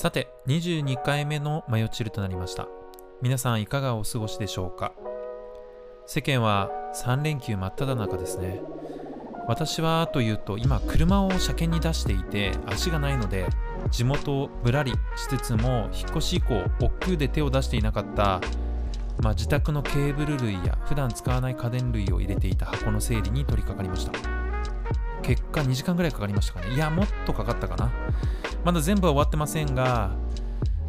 さて、22回目のマヨチルとなりました。皆さんいかがお過ごしでしょうか？世間は3連休真っ只中ですね。私はというと今車を車検に出していて足がないので地元をぶらりしつつも引っ越し以降億劫で手を出していなかったまあ、自宅のケーブル類や普段使わない家電類を入れていた箱の整理に取り掛かりました結果2時間ぐらいかかりましたかねいやもっとかかったかなまだ全部は終わってませんが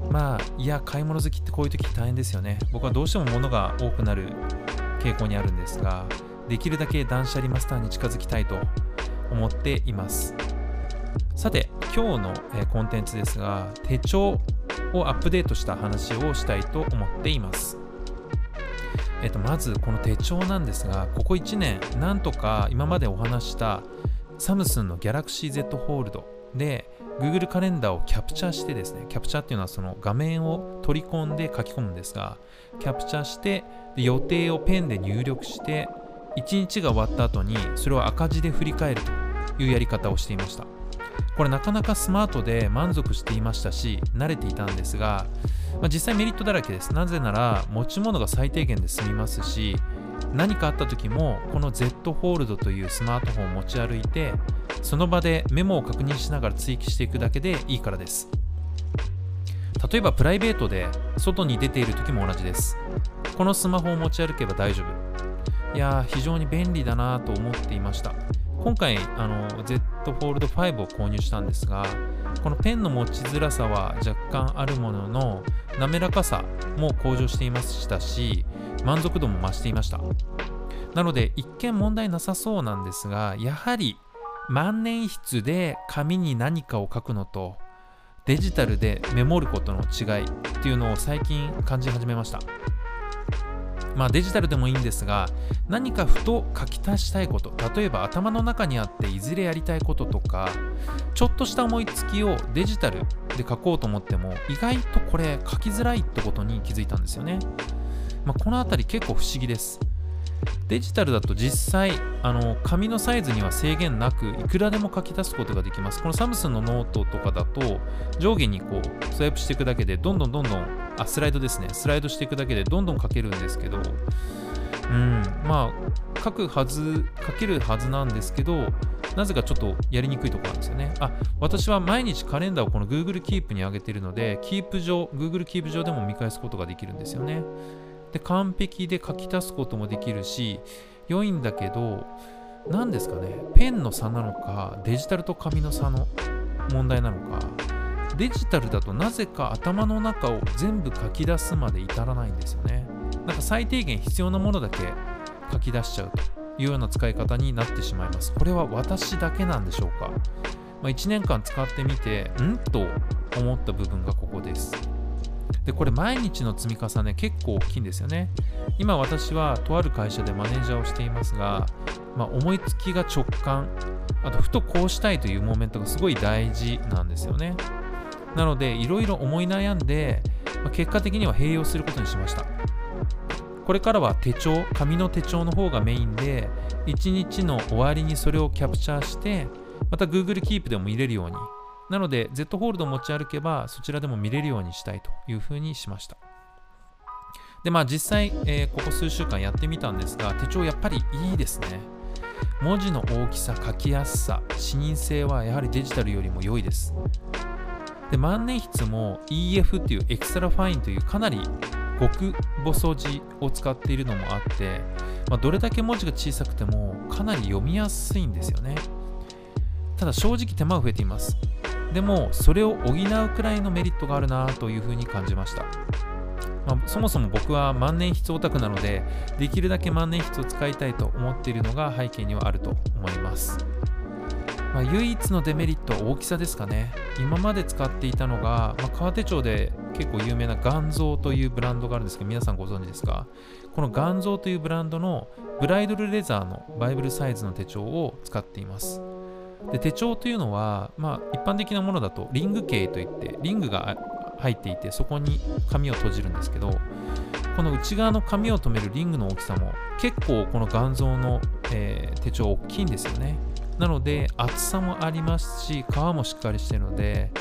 まあいや買い物好きってこういう時大変ですよね。僕はどうしても物が多くなる傾向にあるんですができるだけ断捨離マスターに近づきたいと思っています。さて今日の、コンテンツですが手帳をアップデートした話をしたいと思っています。えっと、まずこの手帳なんですがここ1年なんとか今までお話したサムスンの Galaxy Z ホールドで Google カレンダーをキャプチャーしてですねキャプチャーっていうのはその画面を取り込んで書き込むんですがキャプチャーしてで予定をペンで入力して1日が終わった後にそれを赤字で振り返るというやり方をしていました。これなかなかスマートで満足していましたし慣れていたんですが、まあ、実際メリットだらけです。なぜなら持ち物が最低限で済みますし何かあった時もこの Z ホールドというスマートフォンを持ち歩いてその場でメモを確認しながら追記していくだけでいいからです。例えばプライベートで外に出ている時も同じです。このスマホを持ち歩けば大丈夫。いやー非常に便利だなと思っていました。今回あの Z フォールド5を購入したんですがこのペンの持ちづらさは若干あるものの滑らかさも向上していましたし満足度も増していました。なので一見問題なさそうなんですがやはり万年筆で紙に何かを書くのとデジタルでメモることの違いっていうのを最近感じ始めました。まあデジタルでもいいんですが何かふと書き足したいこと例えば頭の中にあっていずれやりたいこととかちょっとした思いつきをデジタルで書こうと思っても意外とこれ書きづらいってことに気づいたんですよね、まあ、この辺り結構不思議です。デジタルだと実際あの紙のサイズには制限なくいくらでも書き出すことができます。このサムスンのノートとかだと上下にこうスワイプしていくだけでどんどんどんどんあスライドですね。スライドしていくだけでどんどん書けるんですけどうんまあ書くはず書けるはずなんですけどなぜかちょっとやりにくいところなんですよね。あ私は毎日カレンダーをこの Google Keep に上げているので Keep 上 Google Keep 上でも見返すことができるんですよね。で完璧で書き足すこともできるし良いんだけど何ですかねペンの差なのかデジタルと紙の差の問題なのかデジタルだとなぜか頭の中を全部書き出すまで至らないんですよね。なんか最低限必要なものだけ書き出しちゃうというような使い方になってしまいます。これは私だけなんでしょうか、まあ、1年間使ってみてん？と思った部分がここです。でこれ毎日の積み重ね結構大きいんですよね。今私はとある会社でマネージャーをしていますが、まあ、思いつきが直感あとふとこうしたいというモーメントがすごい大事なんですよね。なのでいろいろ思い悩んで、まあ、結果的には併用することにしました。これからは手帳紙の手帳の方がメインで1日の終わりにそれをキャプチャーしてまた Google Keep でも見れるようになので Z ホールドを持ち歩けばそちらでも見れるようにしたいというふうにしました。でまあ実際、えー、ここ数週間やってみたんですが手帳やっぱりいいですね。文字の大きさ、書きやすさ、視認性はやはりデジタルよりも良いです。で万年筆も EF っていう extra fine というかなり極細字を使っているのもあって、まあ、どれだけ文字が小さくてもかなり読みやすいんですよね。ただ正直手間が増えています。でもそれを補うくらいのメリットがあるなというふうに感じました、まあ、そもそも僕は万年筆オタクなのでできるだけ万年筆を使いたいと思っているのが背景にはあると思いますまあ、唯一のデメリットは大きさですかね。今まで使っていたのが、まあ、川手町で結構有名なガンゾーというブランドがあるんですけど、皆さんご存知ですか？このガンゾーというブランドのブライドルレザーのバイブルサイズの手帳を使っています。で手帳というのは、まあ、一般的なものだとリング形といってリングが入っていてそこに紙を閉じるんですけどこの内側の紙を留めるリングの大きさも結構この眼像の、えー、手帳大きいんですよね。なので厚さもありますし皮もしっかりしてるので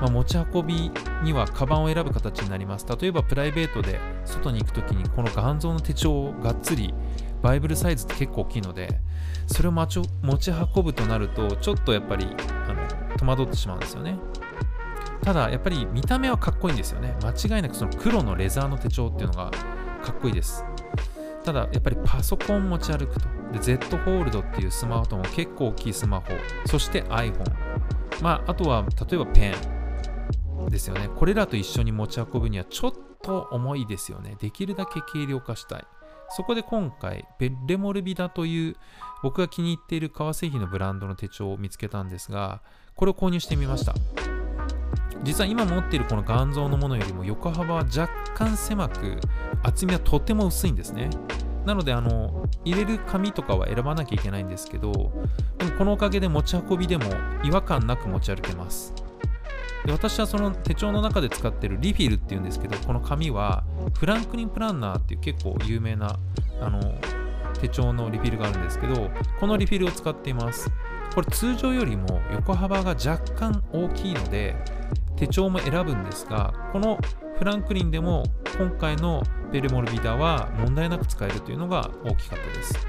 まあ、持ち運びにはカバンを選ぶ形になります。例えばプライベートで外に行く時にこの頑丈の手帳をがっつりバイブルサイズって結構大きいのでそれを持ち運ぶとなるとちょっとやっぱりあの戸惑ってしまうんですよね。ただやっぱり見た目はかっこいいんですよね。間違いなくその黒のレザーの手帳っていうのがかっこいいです。ただやっぱりパソコン持ち歩くと。で Z ホールドっていうスマートフォン結構大きいスマホ。そして iPhone まああとは例えばペン。ですよね。これらと一緒に持ち運ぶにはちょっと重いですよね。できるだけ軽量化したい。そこで今回ベッレモルビダという僕が気に入っている革製品のブランドの手帳を見つけたんですがこれを購入してみました。実は今持っているこの頑丈のものよりも横幅は若干狭く厚みはとても薄いんですね。なのであの入れる紙とかは選ばなきゃいけないんですけどでもこのおかげで持ち運びでも違和感なく持ち歩けます。で私はその手帳の中で使ってるリフィルっていうんですけどこの紙はフランクリンプランナーっていう結構有名なあの手帳のリフィルがあるんですけどこのリフィルを使っています。これ通常よりも横幅が若干大きいので手帳も選ぶんですがこのフランクリンでも今回のベルモルビダは問題なく使えるというのが大きかったです。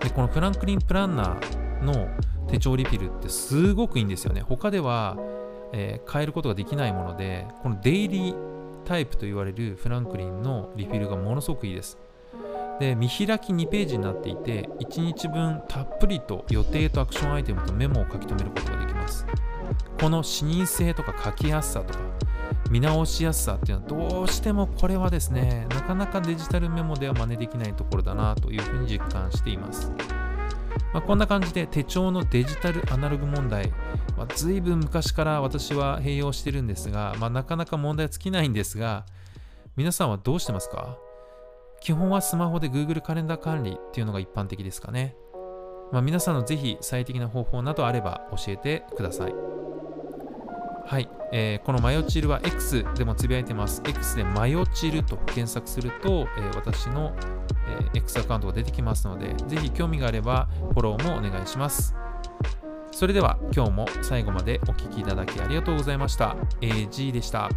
でこのフランクリンプランナーの手帳リフィルってすごくいいんですよね。他では、えー、変えることができないものでこのデイリータイプと言われるフランクリンのリフィルがものすごくいいです。で見開き2ページになっていて1日分たっぷりと予定とアクションアイテムとメモを書き留めることができます。この視認性とか書きやすさとか見直しやすさっていうのはどうしてもこれはですねなかなかデジタルメモでは真似できないところだなというふうに実感しています、まあ、こんな感じで手帳のデジタルアナログ問題、まあ、随分昔から私は併用してるんですが、まあ、なかなか問題は尽きないんですが皆さんはどうしてますか？基本はスマホで Google カレンダー管理っていうのが一般的ですかね。まあ、皆さんのぜひ最適な方法などあれば教えてください。はい、えー、このマヨチルは X でもつぶやいてます。X でマヨチルと検索すると、えー、私の、えー、X アカウントが出てきますので、ぜひ興味があればフォローもお願いします。それでは今日も最後までお聴きいただきありがとうございました。AG でした。